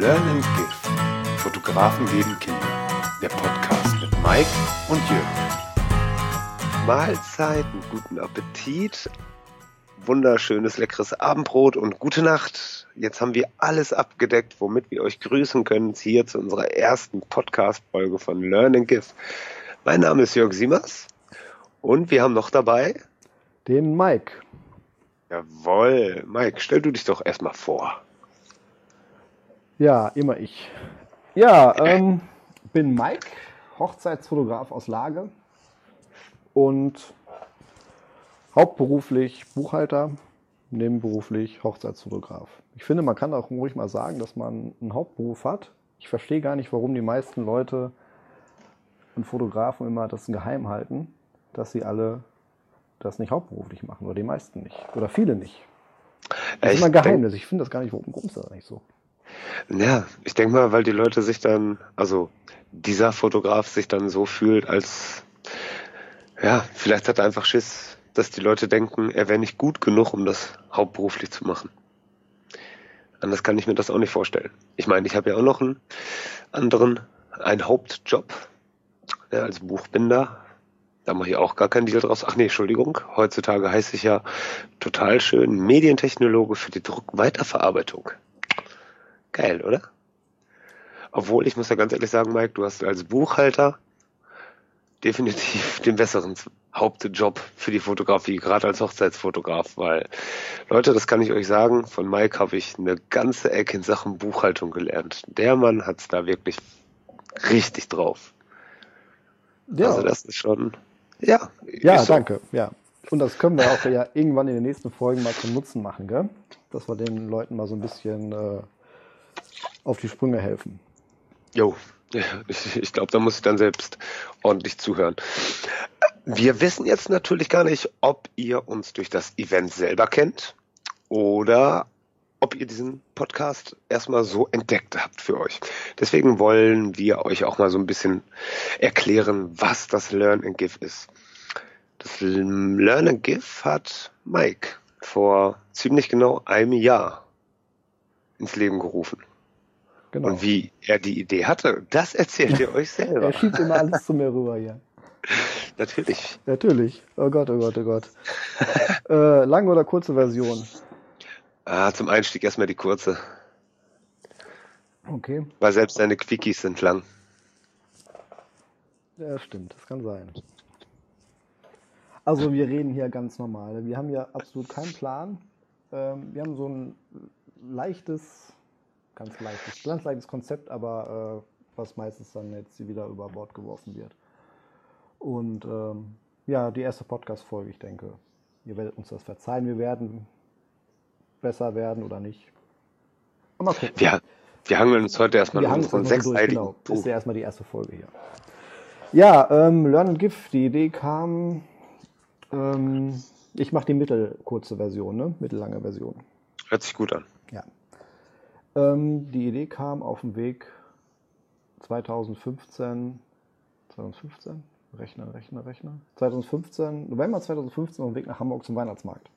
Learn and Give. Fotografen geben Kinder. Der Podcast mit Mike und Jürgen. Mahlzeiten, guten Appetit, wunderschönes, leckeres Abendbrot und gute Nacht. Jetzt haben wir alles abgedeckt, womit wir euch grüßen können, hier zu unserer ersten Podcast-Folge von Learn and Give. Mein Name ist Jörg Siemers und wir haben noch dabei den Mike. Jawohl. Mike, stell du dich doch erstmal vor. Ja, immer ich. Ja, ähm, bin Mike, Hochzeitsfotograf aus Lage und hauptberuflich Buchhalter, nebenberuflich Hochzeitsfotograf. Ich finde, man kann auch ruhig mal sagen, dass man einen Hauptberuf hat. Ich verstehe gar nicht, warum die meisten Leute und Fotografen immer das geheim halten, dass sie alle das nicht hauptberuflich machen oder die meisten nicht oder viele nicht. Das ist immer ein Geheimnis. Ich finde das gar nicht, warum ist das nicht so? Ja, ich denke mal, weil die Leute sich dann, also dieser Fotograf sich dann so fühlt, als ja, vielleicht hat er einfach Schiss, dass die Leute denken, er wäre nicht gut genug, um das hauptberuflich zu machen. Anders kann ich mir das auch nicht vorstellen. Ich meine, ich habe ja auch noch einen anderen, einen Hauptjob ja, als Buchbinder. Da mache ich auch gar keinen Deal draus. Ach nee, Entschuldigung. Heutzutage heiße ich ja total schön Medientechnologe für die Druckweiterverarbeitung. Geil, oder? Obwohl, ich muss ja ganz ehrlich sagen, Mike, du hast als Buchhalter definitiv den besseren Hauptjob für die Fotografie, gerade als Hochzeitsfotograf, weil Leute, das kann ich euch sagen, von Mike habe ich eine ganze Ecke in Sachen Buchhaltung gelernt. Der Mann hat es da wirklich richtig drauf. Ja. Also das ist schon, ja. Ja, so. danke, ja. Und das können wir auch ja irgendwann in den nächsten Folgen mal zum Nutzen machen, gell? Dass wir den Leuten mal so ein bisschen äh, auf die Sprünge helfen. Jo, ich, glaube, da muss ich dann selbst ordentlich zuhören. Wir wissen jetzt natürlich gar nicht, ob ihr uns durch das Event selber kennt oder ob ihr diesen Podcast erstmal so entdeckt habt für euch. Deswegen wollen wir euch auch mal so ein bisschen erklären, was das Learn and Give ist. Das Learn and Give hat Mike vor ziemlich genau einem Jahr ins Leben gerufen. Genau. Und wie er die Idee hatte, das erzählt ihr euch selber. er schiebt immer alles zu mir rüber hier. Natürlich. Natürlich. Oh Gott, oh Gott, oh Gott. äh, lange oder kurze Version? Ah, zum Einstieg erstmal die kurze. Okay. Weil selbst deine Quickies sind lang. Ja, stimmt, das kann sein. Also wir reden hier ganz normal. Wir haben ja absolut keinen Plan. Ähm, wir haben so ein leichtes ganz leichtes, ganz leichtes Konzept, aber äh, was meistens dann jetzt wieder über Bord geworfen wird. Und ähm, ja, die erste Podcast-Folge, ich denke, ihr werdet uns das verzeihen. Wir werden besser werden oder nicht. Mal gucken. Wir, wir hangeln uns heute erstmal wir unseren sechsseitigen genau. Das ist ja erstmal die erste Folge hier. Ja, ähm, Learn and Give, die Idee kam, ähm, ich mache die mittelkurze Version, ne? mittellange Version. Hört sich gut an. Ähm, die Idee kam auf dem Weg 2015, 2015, Rechner, Rechner, Rechner, 2015, November 2015 auf dem Weg nach Hamburg zum Weihnachtsmarkt.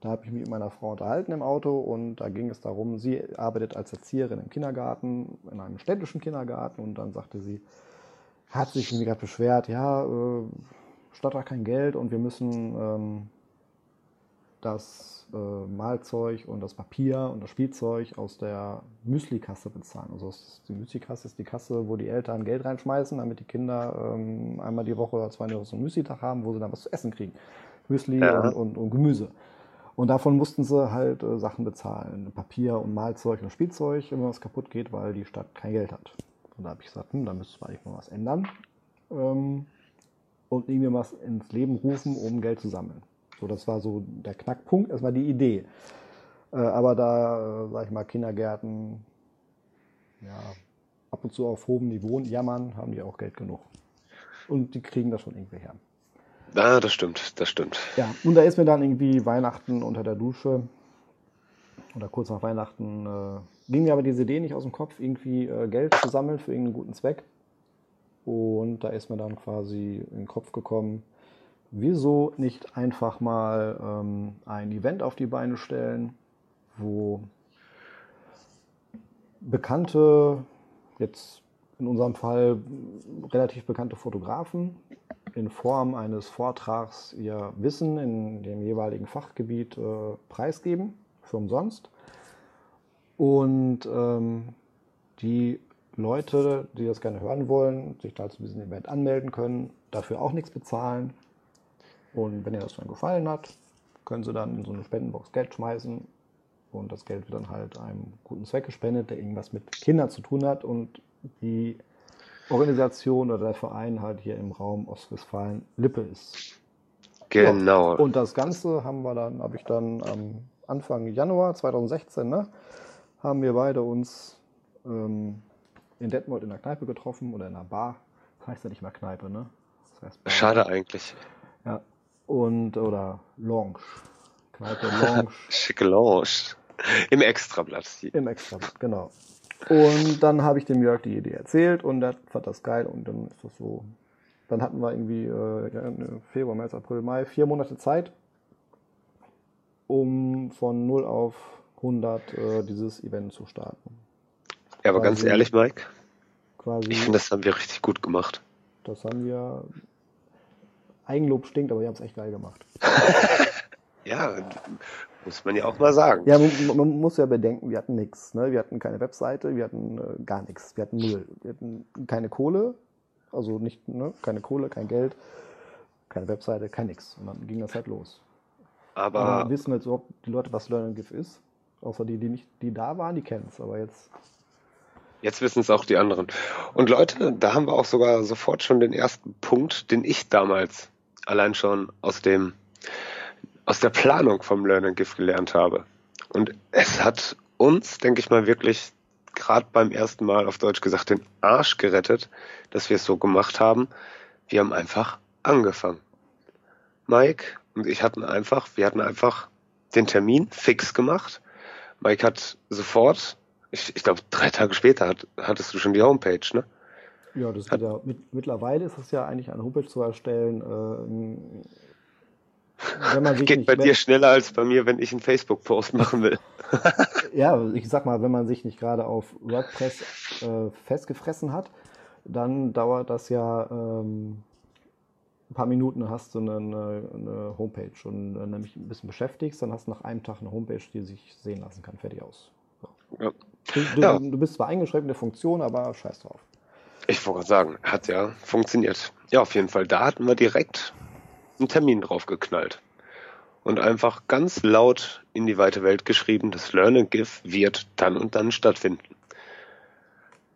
Da habe ich mich mit meiner Frau unterhalten im Auto und da ging es darum, sie arbeitet als Erzieherin im Kindergarten, in einem städtischen Kindergarten und dann sagte sie, hat sich gerade beschwert, ja, äh, Stadt hat kein Geld und wir müssen ähm, das äh, Malzeug und das Papier und das Spielzeug aus der Müsli-Kasse bezahlen. Also die Müsli-Kasse ist die Kasse, wo die Eltern Geld reinschmeißen, damit die Kinder ähm, einmal die Woche oder zwei Wochen so einen Müsli-Tag haben, wo sie dann was zu essen kriegen. Müsli ja. und, und, und, Gemüse. Und davon mussten sie halt äh, Sachen bezahlen. Papier und Malzeug und Spielzeug, wenn was kaputt geht, weil die Stadt kein Geld hat. Und da habe ich gesagt, hm, da müsste man eigentlich mal was ändern. Ähm, und irgendwie was ins Leben rufen, um Geld zu sammeln. So, das war so der Knackpunkt, das war die Idee. Äh, aber da, äh, sag ich mal, Kindergärten, ja, ab und zu auf hohem Niveau jammern, haben die auch Geld genug. Und die kriegen das schon irgendwie her. Ah, das stimmt, das stimmt. Ja, und da ist mir dann irgendwie Weihnachten unter der Dusche oder kurz nach Weihnachten äh, ging mir aber diese Idee nicht aus dem Kopf, irgendwie äh, Geld zu sammeln für irgendeinen guten Zweck. Und da ist mir dann quasi in den Kopf gekommen, wieso nicht einfach mal ähm, ein Event auf die Beine stellen, wo bekannte, jetzt in unserem Fall relativ bekannte Fotografen in Form eines Vortrags ihr Wissen in dem jeweiligen Fachgebiet äh, preisgeben, für umsonst. Und ähm, die Leute, die das gerne hören wollen, sich da zu diesem Event anmelden können, dafür auch nichts bezahlen. Und wenn ihr das dann gefallen hat, können sie dann in so eine Spendenbox Geld schmeißen und das Geld wird dann halt einem guten Zweck gespendet, der irgendwas mit Kindern zu tun hat und die Organisation oder der Verein halt hier im Raum Ostwestfalen Lippe ist. Genau. Ja, und das Ganze haben wir dann, habe ich dann am Anfang Januar 2016, ne, haben wir beide uns ähm, in Detmold in der Kneipe getroffen oder in einer Bar. Das heißt ja nicht mal Kneipe, ne? Das heißt Schade eigentlich. Ja. Und, oder Lounge. Kneipe, Lounge. Schicke Lounge. Im Extrablatt. Im Extrablatt, genau. Und dann habe ich dem Jörg die Idee erzählt und er fand das geil und dann ist das so. Dann hatten wir irgendwie äh, Februar, März, April, Mai, vier Monate Zeit, um von 0 auf 100 äh, dieses Event zu starten. Ja, aber quasi, ganz ehrlich, Mike, quasi, ich finde, das haben wir richtig gut gemacht. Das haben wir. Eigenlob stinkt, aber wir haben es echt geil gemacht. ja, muss man ja auch mal sagen. Ja, man, man muss ja bedenken, wir hatten nichts. Ne? Wir hatten keine Webseite, wir hatten äh, gar nichts. Wir hatten null. Wir hatten keine Kohle, also nicht, ne? keine Kohle, kein Geld, keine Webseite, kein nix. Und dann ging das halt los. Aber, Aber wissen jetzt überhaupt die Leute, was Learn GIF ist? Außer die, die nicht, die da waren, die kennen es. Aber jetzt. Jetzt wissen es auch die anderen. Und Leute, da haben wir auch sogar sofort schon den ersten Punkt, den ich damals allein schon aus dem aus der Planung vom Learn and Give gelernt habe. Und es hat uns, denke ich mal, wirklich gerade beim ersten Mal auf Deutsch gesagt den Arsch gerettet, dass wir es so gemacht haben. Wir haben einfach angefangen. Mike und ich hatten einfach, wir hatten einfach den Termin fix gemacht. Mike hat sofort, ich, ich glaube drei Tage später hat, hattest du schon die Homepage, ne? Ja, das ist ja, mit, mittlerweile ist es ja eigentlich eine Homepage zu erstellen, äh, Geht nicht, bei dir schneller als bei mir, wenn ich einen Facebook-Post machen will. ja, ich sag mal, wenn man sich nicht gerade auf WordPress äh, festgefressen hat, dann dauert das ja ähm, ein paar Minuten, hast du eine, eine Homepage und äh, nämlich ein bisschen beschäftigst, dann hast du nach einem Tag eine Homepage, die sich sehen lassen kann. Fertig aus. So. Ja. Du, du, ja. du, bist zwar eingeschränkt in der Funktion, aber scheiß drauf. Ich wollte sagen, hat ja funktioniert. Ja, auf jeden Fall. Da hatten wir direkt einen Termin drauf geknallt und einfach ganz laut in die weite Welt geschrieben, das Learn and Give wird dann und dann stattfinden.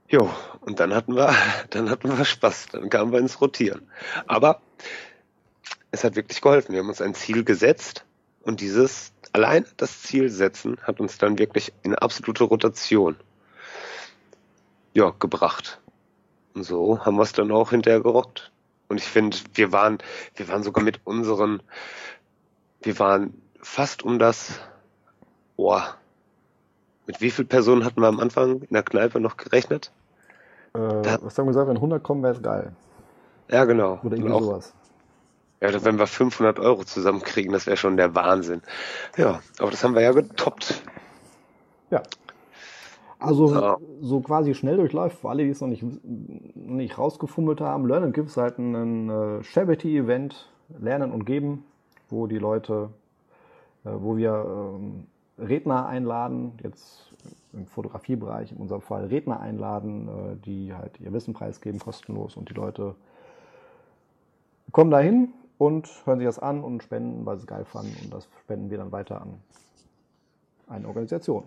Jo, und dann hatten wir, dann hatten wir Spaß, dann kamen wir ins Rotieren. Aber es hat wirklich geholfen. Wir haben uns ein Ziel gesetzt und dieses, allein das Ziel setzen, hat uns dann wirklich in absolute Rotation, ja, gebracht. Und so haben wir es dann auch hinterher gerockt. Und ich finde, wir waren, wir waren sogar mit unseren, wir waren fast um das, boah, mit wie vielen Personen hatten wir am Anfang in der Kneipe noch gerechnet? Äh, was haben wir gesagt, wenn 100 kommen, wäre es geil. Ja, genau. Oder irgendwie auch, sowas. Ja, wenn wir 500 Euro zusammenkriegen, das wäre schon der Wahnsinn. Ja, aber das haben wir ja getoppt. Ja. Also ja. so quasi schnell durchläuft, für alle, die es noch nicht, nicht rausgefummelt haben, Learn gibt es halt ein äh, Charity-Event, Lernen und Geben, wo die Leute, äh, wo wir ähm, Redner einladen, jetzt im Fotografiebereich in unserem Fall Redner einladen, äh, die halt ihr Wissen preisgeben, kostenlos und die Leute kommen dahin und hören sich das an und spenden, weil sie es geil fanden und das spenden wir dann weiter an eine Organisation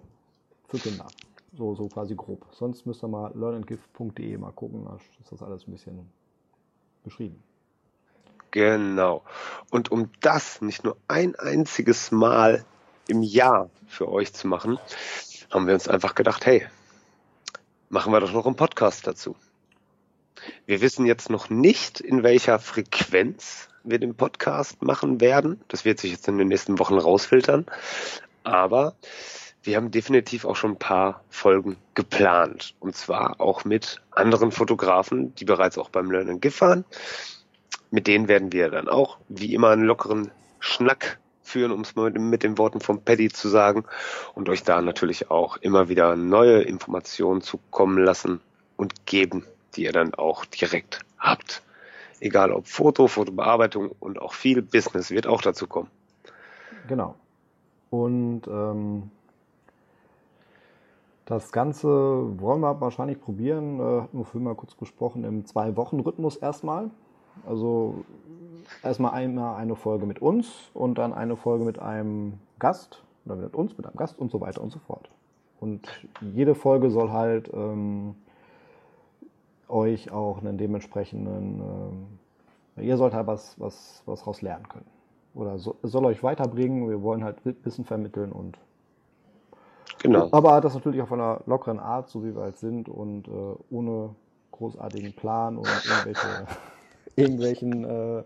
für Kinder. So, so quasi grob. Sonst müsst ihr mal learnandgift.de mal gucken, da ist das alles ein bisschen beschrieben. Genau. Und um das nicht nur ein einziges Mal im Jahr für euch zu machen, haben wir uns einfach gedacht, hey, machen wir doch noch einen Podcast dazu. Wir wissen jetzt noch nicht, in welcher Frequenz wir den Podcast machen werden. Das wird sich jetzt in den nächsten Wochen rausfiltern. Aber wir haben definitiv auch schon ein paar Folgen geplant. Und zwar auch mit anderen Fotografen, die bereits auch beim Learn and Give waren. Mit denen werden wir dann auch wie immer einen lockeren Schnack führen, um es mit den Worten von Paddy zu sagen, und euch da natürlich auch immer wieder neue Informationen zukommen lassen und geben, die ihr dann auch direkt habt. Egal ob Foto, Fotobearbeitung und auch viel Business wird auch dazu kommen. Genau. Und ähm, das Ganze wollen wir wahrscheinlich probieren, äh, hatten wir vorhin mal kurz gesprochen, im Zwei-Wochen-Rhythmus erstmal. Also erstmal einmal eine Folge mit uns und dann eine Folge mit einem Gast oder mit uns, mit einem Gast und so weiter und so fort. Und jede Folge soll halt ähm, euch auch einen dementsprechenden, ähm, ihr sollt halt was, was, was raus lernen können. Oder so, soll euch weiterbringen. Wir wollen halt Wissen vermitteln und Genau. Aber das natürlich auf einer lockeren Art, so wie wir halt sind und äh, ohne großartigen Plan und irgendwelche, irgendwelchen, äh,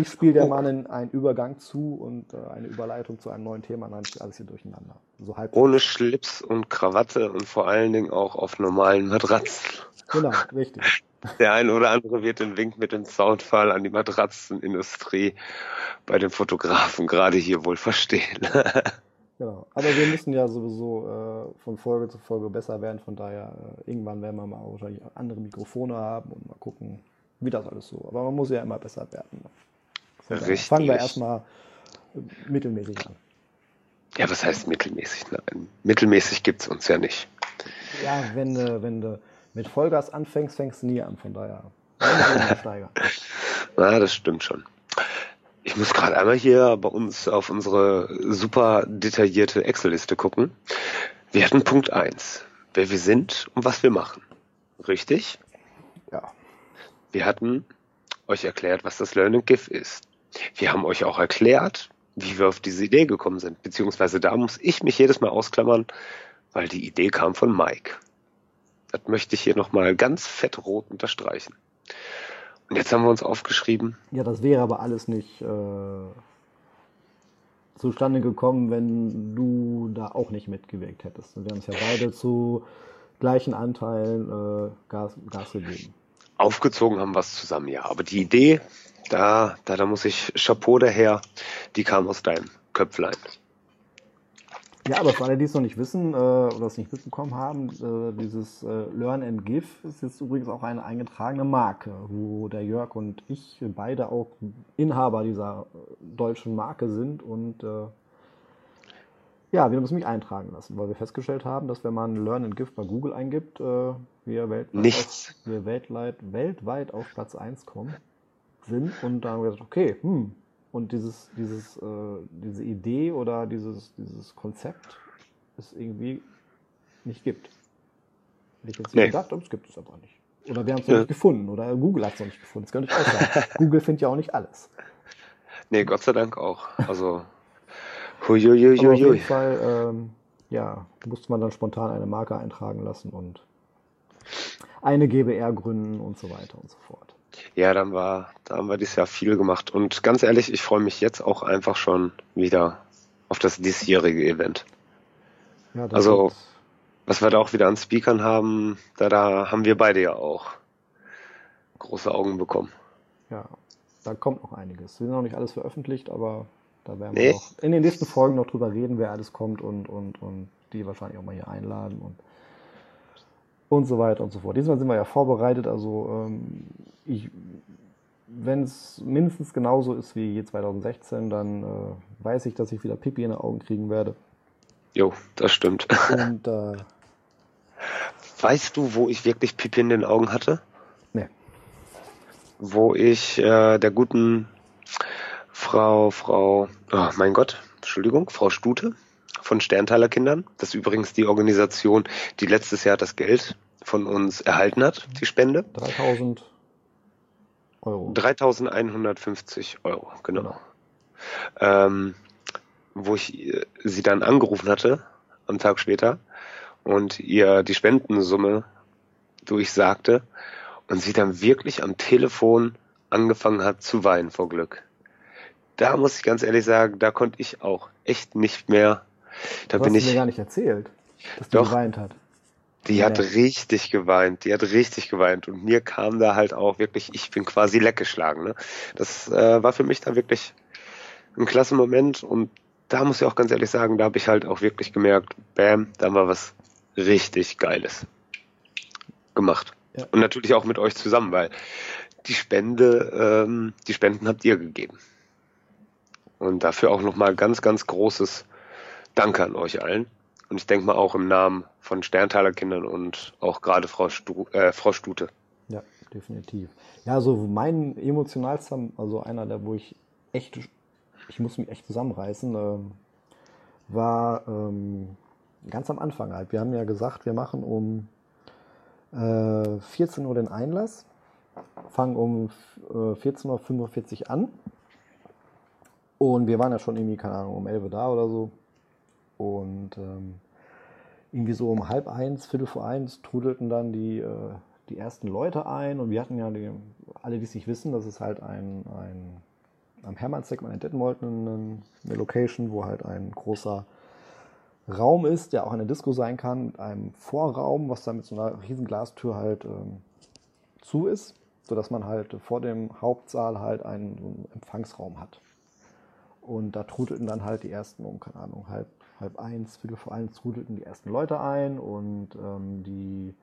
ich spiele der Mann einen Übergang zu und äh, eine Überleitung zu einem neuen Thema, dann ist alles hier durcheinander. So halb ohne Schlips und Krawatte und vor allen Dingen auch auf normalen Matratzen. Genau, richtig. Der eine oder andere wird den Wink mit dem Soundfall an die Matratzenindustrie bei den Fotografen gerade hier wohl verstehen. Genau. Aber wir müssen ja sowieso äh, von Folge zu Folge besser werden. Von daher, äh, irgendwann werden wir mal wahrscheinlich andere Mikrofone haben und mal gucken, wie das alles so. Aber man muss ja immer besser werden. Von Richtig. Fangen wir erstmal äh, mittelmäßig an. Ja, was heißt mittelmäßig? Nein, mittelmäßig gibt es uns ja nicht. Ja, wenn du, wenn du mit Vollgas anfängst, fängst du nie an. Von daher. Na, das stimmt schon. Ich muss gerade einmal hier bei uns auf unsere super detaillierte Excel-Liste gucken. Wir hatten Punkt 1, wer wir sind und was wir machen. Richtig? Ja. Wir hatten euch erklärt, was das Learning GIF ist. Wir haben euch auch erklärt, wie wir auf diese Idee gekommen sind. Beziehungsweise da muss ich mich jedes Mal ausklammern, weil die Idee kam von Mike. Das möchte ich hier nochmal ganz fett rot unterstreichen. Und jetzt haben wir uns aufgeschrieben. Ja, das wäre aber alles nicht äh, zustande gekommen, wenn du da auch nicht mitgewirkt hättest. Wir haben es ja beide zu gleichen Anteilen äh, Gas, Gas gegeben. Aufgezogen haben wir es zusammen, ja. Aber die Idee, da, da, da muss ich Chapeau daher, die kam aus deinem Köpflein. Ja, aber für alle, die es noch nicht wissen äh, oder es nicht mitbekommen haben, äh, dieses äh, Learn and Give ist jetzt übrigens auch eine eingetragene Marke, wo der Jörg und ich beide auch Inhaber dieser äh, deutschen Marke sind und äh, ja, wir müssen mich eintragen lassen, weil wir festgestellt haben, dass wenn man Learn and Give bei Google eingibt, äh, wir, weltweit auf, wir weltweit, weltweit auf Platz 1 kommen sind und dann haben wir gesagt, okay, hm, und dieses, dieses, äh, diese Idee oder dieses, dieses Konzept es irgendwie nicht gibt. Hätte ich jetzt nee. gedacht, aber es gibt es aber nicht. Oder wir haben es noch ja. nicht gefunden oder Google hat es noch nicht gefunden. Das kann nicht auch Google findet ja auch nicht alles. Nee, Gott sei Dank auch. Also, huiuiuiui. Aber auf jeden Fall, ähm, ja, musste man dann spontan eine Marke eintragen lassen und eine GBR gründen und so weiter und so fort. Ja, dann war, da haben wir dieses Jahr viel gemacht. Und ganz ehrlich, ich freue mich jetzt auch einfach schon wieder auf das diesjährige Event. Ja, also, was wir da auch wieder an Speakern haben, da, da haben wir beide ja auch große Augen bekommen. Ja, da kommt noch einiges. Wir sind noch nicht alles veröffentlicht, aber da werden nee. wir noch in den nächsten Folgen noch drüber reden, wer alles kommt und, und, und die wahrscheinlich auch mal hier einladen und und so weiter und so fort. Diesmal sind wir ja vorbereitet, also ähm, ich, wenn es mindestens genauso ist wie 2016, dann äh, weiß ich, dass ich wieder Pipi in den Augen kriegen werde. Jo, das stimmt. Und äh, weißt du, wo ich wirklich Pipi in den Augen hatte? Nee. Wo ich äh, der guten Frau, Frau, oh mein Gott, Entschuldigung, Frau Stute, von Sternthaler Kindern. Das ist übrigens die Organisation, die letztes Jahr das Geld von uns erhalten hat, die Spende. 3000 Euro. 3150 Euro, genau. genau. Ähm, wo ich äh, sie dann angerufen hatte, am Tag später, und ihr die Spendensumme durchsagte und sie dann wirklich am Telefon angefangen hat zu weinen vor Glück. Da muss ich ganz ehrlich sagen, da konnte ich auch echt nicht mehr da du bin hast ich mir gar nicht erzählt, dass die doch, geweint hat. Die hat richtig geweint, die hat richtig geweint und mir kam da halt auch wirklich, ich bin quasi leckgeschlagen. Ne? Das äh, war für mich dann wirklich ein klasse Moment und da muss ich auch ganz ehrlich sagen, da habe ich halt auch wirklich gemerkt, bam, da war was richtig Geiles gemacht. Ja. Und natürlich auch mit euch zusammen, weil die Spende, ähm, die Spenden habt ihr gegeben. Und dafür auch nochmal ganz, ganz großes Danke an euch allen. Und ich denke mal auch im Namen von Sterntaler Kindern und auch gerade Frau, Stu äh, Frau Stute. Ja, definitiv. Ja, also mein emotionalster, also einer der, wo ich echt, ich muss mich echt zusammenreißen, äh, war ähm, ganz am Anfang halt. Wir haben ja gesagt, wir machen um äh, 14 Uhr den Einlass, fangen um äh, 14.45 Uhr an. Und wir waren ja schon irgendwie, keine Ahnung, um 11 Uhr da oder so. Und ähm, irgendwie so um halb eins, viertel vor eins trudelten dann die, äh, die ersten Leute ein. Und wir hatten ja, die, alle, die es nicht wissen, das ist halt ein, ein am Hermannsegment in Detmold eine, eine Location, wo halt ein großer Raum ist, der auch eine Disco sein kann, mit einem Vorraum, was dann mit so einer riesen Glastür halt ähm, zu ist, sodass man halt vor dem Hauptsaal halt einen, so einen Empfangsraum hat. Und da trudelten dann halt die ersten um, keine Ahnung, halb, halb eins, viertel vor eins trudelten die ersten Leute ein und ähm, die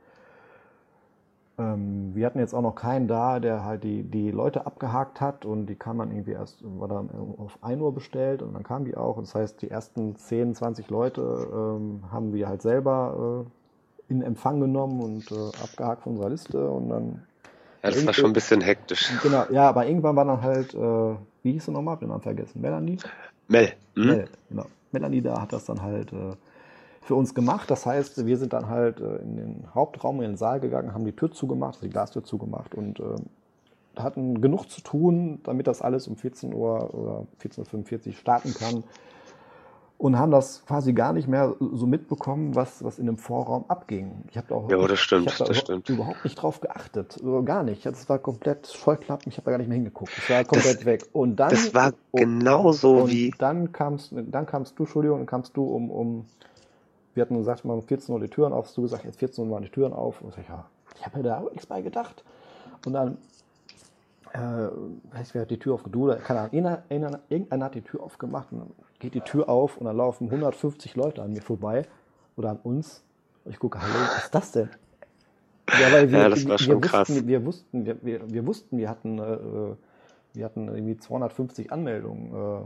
ähm, wir hatten jetzt auch noch keinen da, der halt die, die Leute abgehakt hat und die kam dann irgendwie erst, war dann auf 1 Uhr bestellt und dann kam die auch. Das heißt, die ersten 10, 20 Leute ähm, haben wir halt selber äh, in Empfang genommen und äh, abgehakt von unserer Liste und dann. Ja, das war schon ein bisschen hektisch. Genau, ja, aber irgendwann war dann halt, äh, wie hieß sie nochmal? Den Namen vergessen. Melanie? Mel. Hm? Mel, genau. Melanie da hat das dann halt äh, für uns gemacht. Das heißt, wir sind dann halt äh, in den Hauptraum, in den Saal gegangen, haben die Tür zugemacht, die Glastür zugemacht und äh, hatten genug zu tun, damit das alles um 14 Uhr oder 14.45 Uhr starten kann. Und haben das quasi gar nicht mehr so mitbekommen, was, was in dem Vorraum abging. Ich habe auch ja, das stimmt, ich da das stimmt. überhaupt nicht drauf geachtet. Gar nicht. Das war komplett Scheuklappen, ich habe da gar nicht mehr hingeguckt. Es war komplett das, weg. Und dann, das war genauso wie. Dann kamst, dann kamst du, Entschuldigung, dann kamst du um, um wir hatten gesagt, mal um 14 Uhr die Türen auf. Hast du gesagt, jetzt 14 Uhr waren die Türen auf. Und ich sag, ja, ich habe mir da nichts bei gedacht. Und dann, äh, weiß wer hat die Tür aufgedreht? Keine Ahnung, irgendeiner, irgendeiner hat die Tür aufgemacht und dann geht die Tür auf und dann laufen 150 Leute an mir vorbei oder an uns. Und ich gucke, hallo, was ist das denn? Ja, weil wir, ja, das war schon wir krass. Wussten, wir, wussten, wir, wir, wir, wussten, wir hatten, äh, wir hatten irgendwie 250 Anmeldungen. Äh,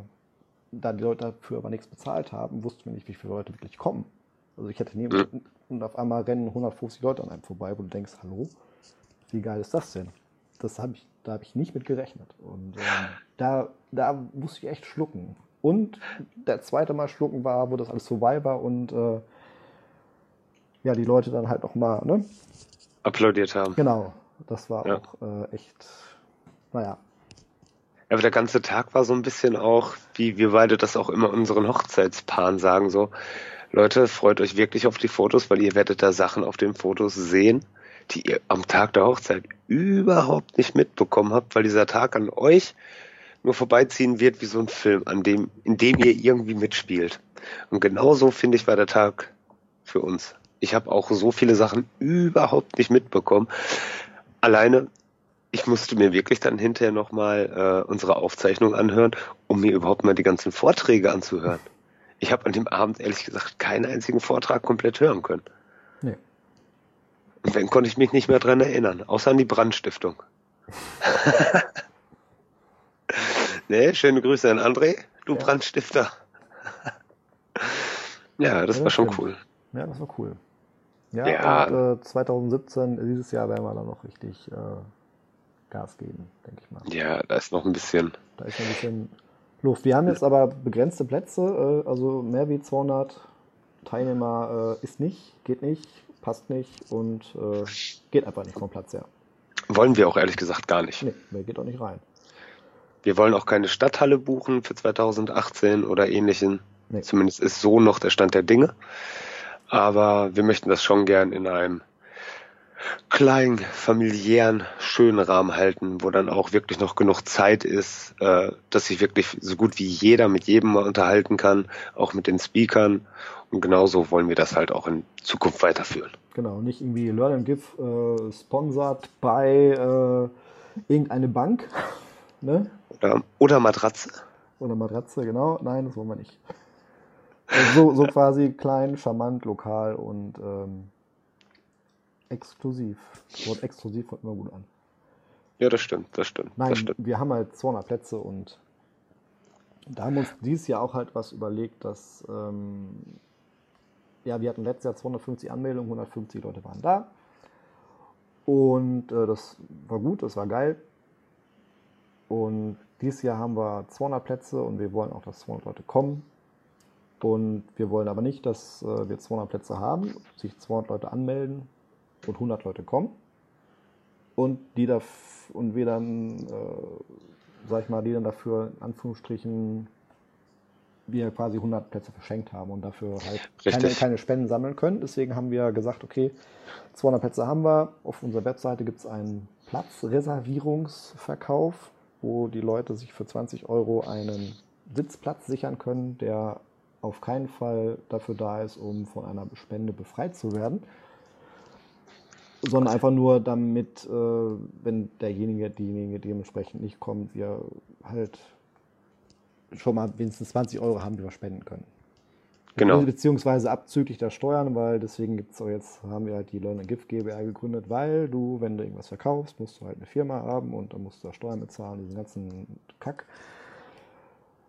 da die Leute dafür aber nichts bezahlt haben, wussten wir nicht, wie viele Leute wirklich kommen. Also ich hätte nie mhm. und auf einmal rennen 150 Leute an einem vorbei, wo du denkst, hallo, wie geil ist das denn? Das habe ich, da habe ich nicht mit gerechnet. Und ähm, da, da musste ich echt schlucken. Und der zweite Mal schlucken war, wo das alles vorbei war und äh, ja, die Leute dann halt auch mal, ne? Applaudiert haben. Genau. Das war ja. auch äh, echt, naja. Aber der ganze Tag war so ein bisschen auch, wie wir beide das auch immer unseren Hochzeitspaaren sagen, so, Leute, freut euch wirklich auf die Fotos, weil ihr werdet da Sachen auf den Fotos sehen, die ihr am Tag der Hochzeit überhaupt nicht mitbekommen habt, weil dieser Tag an euch nur vorbeiziehen wird wie so ein Film, an dem, in dem ihr irgendwie mitspielt. Und genauso finde ich war der Tag für uns. Ich habe auch so viele Sachen überhaupt nicht mitbekommen. Alleine, ich musste mir wirklich dann hinterher nochmal äh, unsere Aufzeichnung anhören, um mir überhaupt mal die ganzen Vorträge anzuhören ich habe an dem Abend ehrlich gesagt keinen einzigen Vortrag komplett hören können. Und dann konnte ich mich nicht mehr dran erinnern, außer an die Brandstiftung. nee, schöne Grüße an André, du ja. Brandstifter. ja, das ja, war schon cool. Ja, das war cool. Ja, ja. Und, äh, 2017, dieses Jahr werden wir dann noch richtig äh, Gas geben, denke ich mal. Ja, da ist noch ein bisschen. Da ist noch ein bisschen Luft. Wir haben jetzt aber begrenzte Plätze, äh, also mehr wie 200 Teilnehmer äh, ist nicht, geht nicht, passt nicht und äh, geht einfach nicht vom Platz her. Wollen wir auch ehrlich gesagt gar nicht. Nee, wer geht auch nicht rein. Wir wollen auch keine Stadthalle buchen für 2018 oder ähnlichen. Nee. Zumindest ist so noch der Stand der Dinge. Aber wir möchten das schon gern in einem kleinen, familiären, schönen Rahmen halten, wo dann auch wirklich noch genug Zeit ist, äh, dass sich wirklich so gut wie jeder mit jedem mal unterhalten kann, auch mit den Speakern. Und genauso wollen wir das halt auch in Zukunft weiterführen. Genau, nicht irgendwie Learn and Give äh, sponsert bei äh, irgendeine Bank. ne? oder, oder Matratze. Eine Matratze, genau. Nein, das wollen wir nicht. Also so, so quasi klein, charmant, lokal und ähm, exklusiv. Das Wort exklusiv kommt immer gut an. Ja, das stimmt, das stimmt. Nein, das stimmt. wir haben halt 200 Plätze und da haben wir uns dieses Jahr auch halt was überlegt, dass ähm, ja, wir hatten letztes Jahr 250 Anmeldungen, 150 Leute waren da. Und äh, das war gut, das war geil. Und dieses Jahr haben wir 200 Plätze und wir wollen auch, dass 200 Leute kommen. Und wir wollen aber nicht, dass äh, wir 200 Plätze haben, sich 200 Leute anmelden und 100 Leute kommen. Und die da und wir dann, äh, sag ich mal, die dann dafür in Anführungsstrichen wir quasi 100 Plätze verschenkt haben und dafür halt keine, keine Spenden sammeln können. Deswegen haben wir gesagt, okay, 200 Plätze haben wir. Auf unserer Webseite gibt es einen Platzreservierungsverkauf, wo die Leute sich für 20 Euro einen Sitzplatz sichern können, der auf keinen Fall dafür da ist, um von einer Spende befreit zu werden, sondern einfach nur damit, äh, wenn derjenige, diejenige dementsprechend nicht kommt, wir halt schon mal wenigstens 20 Euro haben, die wir spenden können. Genau. Beziehungsweise abzüglich der Steuern, weil deswegen gibt's auch jetzt, haben wir halt die Learn Gift GbR gegründet, weil du, wenn du irgendwas verkaufst, musst du halt eine Firma haben und dann musst du da Steuern bezahlen, diesen ganzen Kack.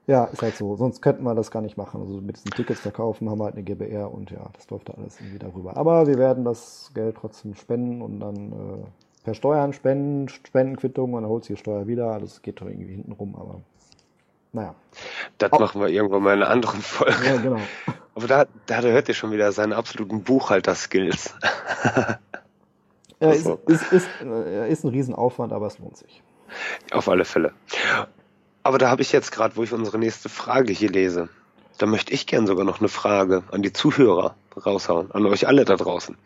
Ja, ist halt so. Sonst könnten wir das gar nicht machen. Also mit diesen Tickets verkaufen haben wir halt eine GBR und ja, das läuft da alles irgendwie darüber. Aber wir werden das Geld trotzdem spenden und dann äh, per Steuern spenden, Spendenquittung und dann holt sie die Steuer wieder. Das geht doch irgendwie hinten rum, aber naja. Das Au- machen wir irgendwann mal in einer anderen Folge. Ja, genau. Aber da, da hört ihr schon wieder seine absoluten Buchhalter-Skills. Ja, ist, ist, ist, äh, ist ein Riesenaufwand, aber es lohnt sich. Auf alle Fälle. Aber da habe ich jetzt gerade, wo ich unsere nächste Frage hier lese, da möchte ich gern sogar noch eine Frage an die Zuhörer raushauen, an euch alle da draußen.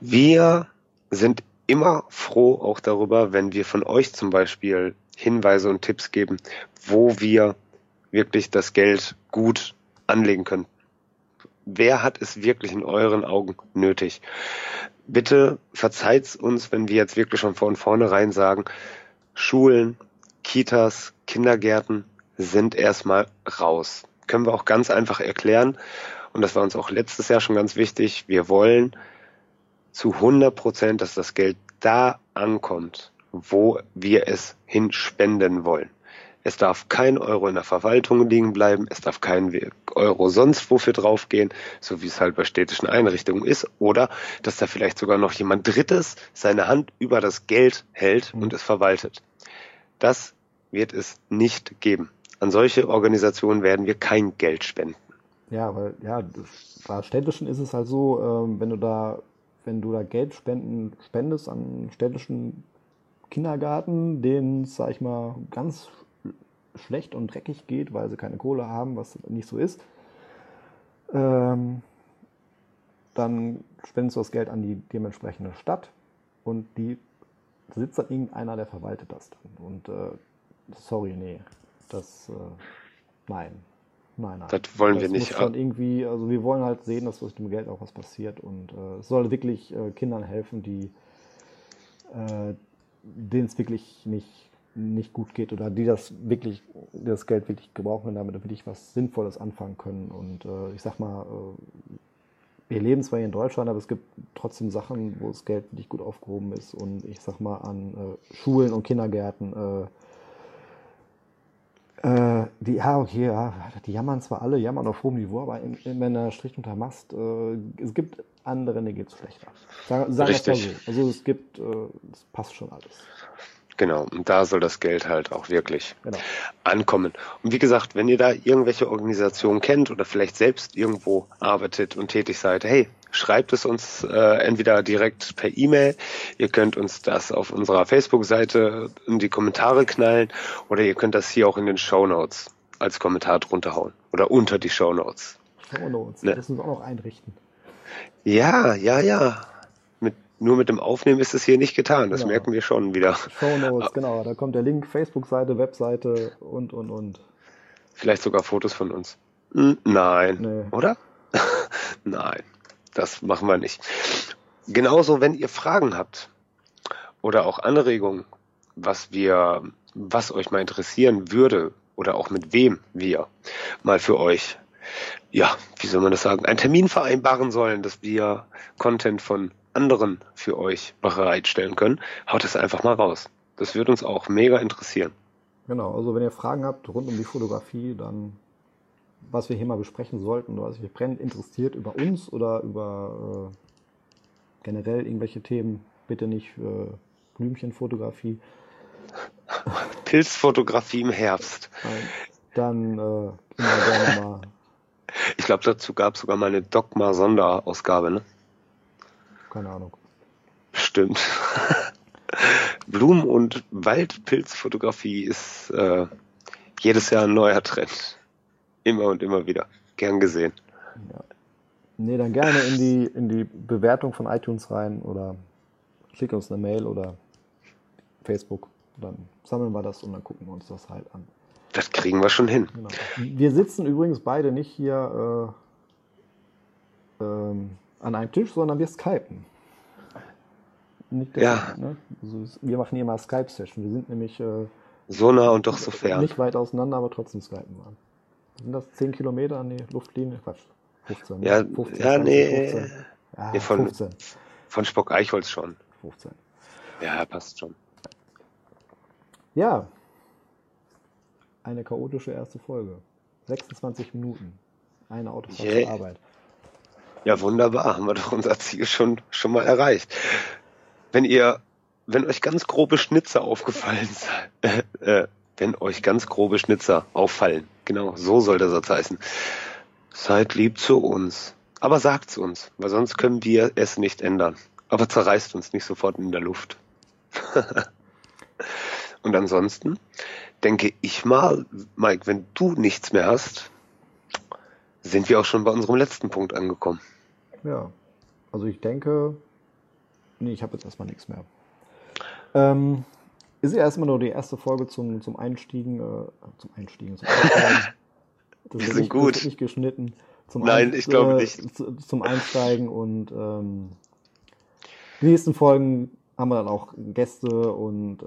Wir sind immer froh auch darüber, wenn wir von euch zum Beispiel Hinweise und Tipps geben, wo wir wirklich das Geld gut anlegen können. Wer hat es wirklich in euren Augen nötig? Bitte verzeiht uns, wenn wir jetzt wirklich schon von vornherein sagen, Schulen, Kitas, Kindergärten sind erstmal raus. Können wir auch ganz einfach erklären. Und das war uns auch letztes Jahr schon ganz wichtig. Wir wollen zu 100 Prozent, dass das Geld da ankommt, wo wir es hinspenden wollen. Es darf kein Euro in der Verwaltung liegen bleiben, es darf kein Euro sonst wofür draufgehen, so wie es halt bei städtischen Einrichtungen ist, oder dass da vielleicht sogar noch jemand Drittes seine Hand über das Geld hält und es verwaltet. Das wird es nicht geben. An solche Organisationen werden wir kein Geld spenden. Ja, weil, ja, bei städtischen ist es halt so, ähm, wenn du da, wenn du da Geld spenden, spendest an städtischen Kindergarten, denen, sag ich mal, ganz schlecht und dreckig geht, weil sie keine Kohle haben, was nicht so ist, ähm, dann spendest du das Geld an die dementsprechende Stadt und die sitzt dann irgendeiner, der verwaltet das dann. Und äh, sorry, nee, das, äh, nein, nein, nein. Das wollen wir Das nicht. Muss schon irgendwie, also wir wollen halt sehen, dass mit dem Geld auch was passiert und äh, es soll wirklich äh, Kindern helfen, die äh, denen es wirklich nicht, nicht gut geht oder die das wirklich, die das Geld wirklich gebrauchen und damit wirklich was Sinnvolles anfangen können. Und äh, ich sag mal, äh, wir leben zwar hier in Deutschland, aber es gibt trotzdem Sachen, wo das Geld nicht gut aufgehoben ist. Und ich sag mal an Schulen und Kindergärten, äh, die, ja, okay, ja, die jammern zwar alle, jammern auf hohem Niveau, aber in, in, wenn der Strich unter Mast, äh, es gibt andere, denen geht es schlechter. Es mal Richtig. so. Also es gibt, äh, es passt schon alles. Genau, und da soll das Geld halt auch wirklich Genau. ankommen. Und wie gesagt, wenn ihr da irgendwelche Organisationen kennt oder vielleicht selbst irgendwo arbeitet und tätig seid, hey, schreibt es uns äh, entweder direkt per E-Mail, ihr könnt uns das auf unserer Facebook-Seite in die Kommentare knallen oder ihr könnt das hier auch in den Show Notes als Kommentar drunter hauen oder unter die Show Notes. Show Notes, Ne. das müssen wir auch noch einrichten. Ja, ja, ja. Nur mit dem Aufnehmen ist es hier nicht getan, das Genau. merken wir schon wieder. Show Notes, genau, da kommt der Link, Facebook-Seite, Webseite und, und, und. Vielleicht sogar Fotos von uns. Hm, Nein, Nee. oder? Nein, das machen wir nicht. Genauso, wenn ihr Fragen habt oder auch Anregungen, was wir, was euch mal interessieren würde, oder auch mit wem wir mal für euch, ja, wie soll man das sagen, einen Termin vereinbaren sollen, dass wir Content von anderen für euch bereitstellen können, haut es einfach mal raus. Das wird uns auch mega interessieren. Genau, also wenn ihr Fragen habt rund um die Fotografie, dann was wir hier mal besprechen sollten oder was euch brennend interessiert über uns oder über äh, generell irgendwelche Themen, bitte nicht äh, Blümchenfotografie. Pilzfotografie im Herbst. Dann äh, immer gerne mal. Ich glaube, dazu gab es sogar mal eine Dogma-Sonderausgabe, ne? Keine Ahnung. Stimmt. Blumen- und Waldpilzfotografie ist äh, jedes Jahr ein neuer Trend. Immer und immer wieder. Gern gesehen. Ja. Nee, dann gerne in die, in die Bewertung von iTunes rein oder schick uns eine Mail oder Facebook. Dann sammeln wir das und dann gucken wir uns das halt an. Das kriegen wir schon hin. Genau. Wir sitzen übrigens beide nicht hier äh, ähm, an einem Tisch, sondern wir skypen. Nicht ja. Ne? Also wir machen hier mal Skype-Session. Wir sind nämlich äh, so nah und doch so fern. Nicht weit auseinander, aber trotzdem skypen wir. Sind das 10 Kilometer an die Luftlinie? Quatsch. 15. Ne? Ja, 15, ja 20, nee. 15. Ja, nee, von, 15. von Spock-Eichholz schon. 15. Ja, passt schon. Ja. Eine chaotische erste Folge. 26 Minuten. Eine Autofahrt yeah. zur Arbeit. Ja, wunderbar. Haben wir doch unser Ziel schon, schon mal erreicht. Wenn ihr, wenn euch ganz grobe Schnitzer aufgefallen sind, äh, äh, wenn euch ganz grobe Schnitzer auffallen, genau, so soll der Satz heißen, seid lieb zu uns. Aber sagt's uns, weil sonst können wir es nicht ändern. Aber zerreißt uns nicht sofort in der Luft. Und ansonsten denke ich mal, Mike, wenn du nichts mehr hast, sind wir auch schon bei unserem letzten Punkt angekommen. Ja, also ich denke, nee, ich habe jetzt erstmal nichts mehr. Ähm, ist ja erstmal nur die erste Folge zum, zum Einstiegen, äh, zum Einstiegen, zum Einsteigen. Das sind nicht, gut. nicht geschnitten. Zum Nein, Ein, ich glaube äh, nicht. Zum Einsteigen und ähm, die nächsten Folgen haben wir dann auch Gäste und. Äh,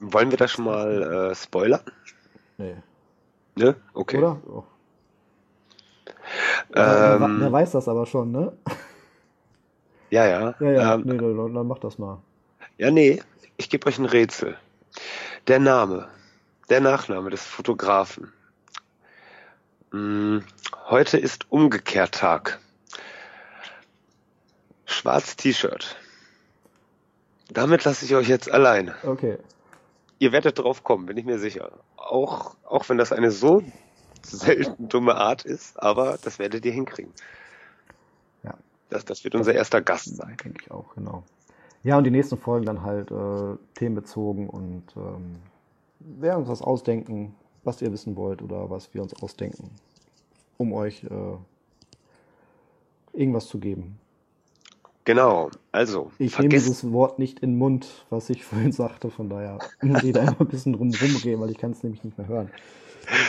Wollen wir da schon mal äh, spoilern? Nee. Ne? Okay. Oder? Oh. Ähm, wer, weiß das aber schon, ne? Ja, ja. Ja, ja. Ähm, nee, dann, dann mach das mal. Ja, nee. Ich gebe euch ein Rätsel. Der Name, der Nachname des Fotografen. Hm, heute ist umgekehrt Tag. Schwarz T-Shirt. Damit lasse ich euch jetzt alleine. Okay. Ihr werdet drauf kommen, bin ich mir sicher. Auch, auch wenn das eine so selten dumme Art ist, aber das werdet ihr hinkriegen. Ja. Das, das wird unser erster Gast sein. Denke ich auch, genau. Ja, und die nächsten Folgen dann halt äh, themenbezogen und ähm, werden uns was ausdenken, was ihr wissen wollt oder was wir uns ausdenken, um euch äh, irgendwas zu geben. Genau, also. Ich nehme dieses Wort nicht in den Mund, was ich vorhin sagte, von daher muss ich da immer ein bisschen drum rumgehen, weil ich kann es nämlich nicht mehr hören.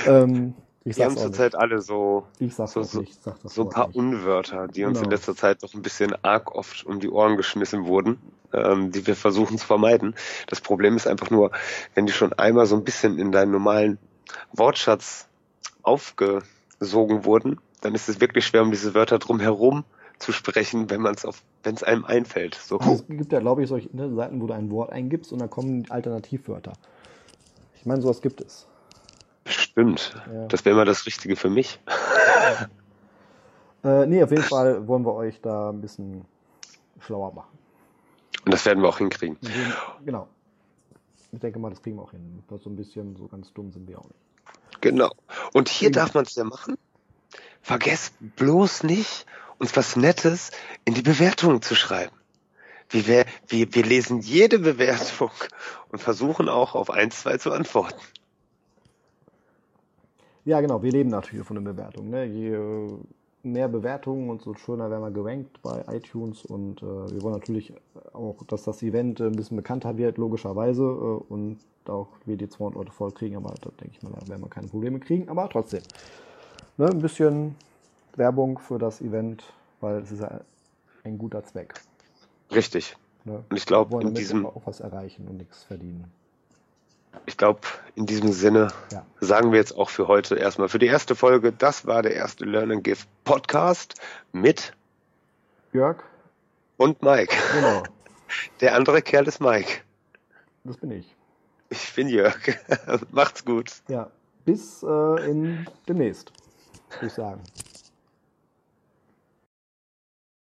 Ähm, ich die haben zurzeit alle so, so, so, so ein paar nicht. Unwörter, die uns genau. in letzter Zeit doch ein bisschen arg oft um die Ohren geschmissen wurden, ähm, die wir versuchen zu vermeiden. Das Problem ist einfach nur, wenn die schon einmal so ein bisschen in deinen normalen Wortschatz aufgesogen wurden, dann ist es wirklich schwer, um diese Wörter drumherum zu sprechen, wenn man es auf, wenn es einem einfällt. So. Also es gibt ja, glaube ich, solche ne, Seiten, wo du ein Wort eingibst und dann kommen Alternativwörter. Ich meine, sowas gibt es. Stimmt. Ja. Das wäre mal das Richtige für mich. äh, nee, auf jeden Fall wollen wir euch da ein bisschen schlauer machen. Und das werden wir auch hinkriegen. Genau. Ich denke mal, das kriegen wir auch hin. So ein bisschen so ganz dumm sind wir auch nicht. Genau. Und hier darf man es ja machen. Vergesst bloß nicht, uns was Nettes in die Bewertung zu schreiben. Wir, wir, wir lesen jede Bewertung und versuchen auch auf ein, zwei zu antworten. Ja, genau, wir leben natürlich von den Bewertungen. Ne? Je äh, mehr Bewertungen und so schöner werden wir gerankt bei iTunes und äh, wir wollen natürlich auch, dass das Event ein bisschen bekannter wird, logischerweise, äh, und auch wir die 200 Leute voll kriegen, aber da denke ich mal, da werden wir keine Probleme kriegen, aber trotzdem. Ne, ein bisschen Werbung für das Event, weil es ist ja ein guter Zweck. Richtig. Ne? Und ich glaube, in diesem auch was erreichen und nichts verdienen. Ich glaube, in diesem Sinne Ja. sagen wir jetzt auch für heute erstmal für die erste Folge, das war der erste Learn and Give Podcast mit Jörg, und Mike. genau, Der andere Kerl ist Mike. das bin ich. Ich bin Jörg. Macht's gut. Ja, bis äh, in demnächst, würde ich sagen.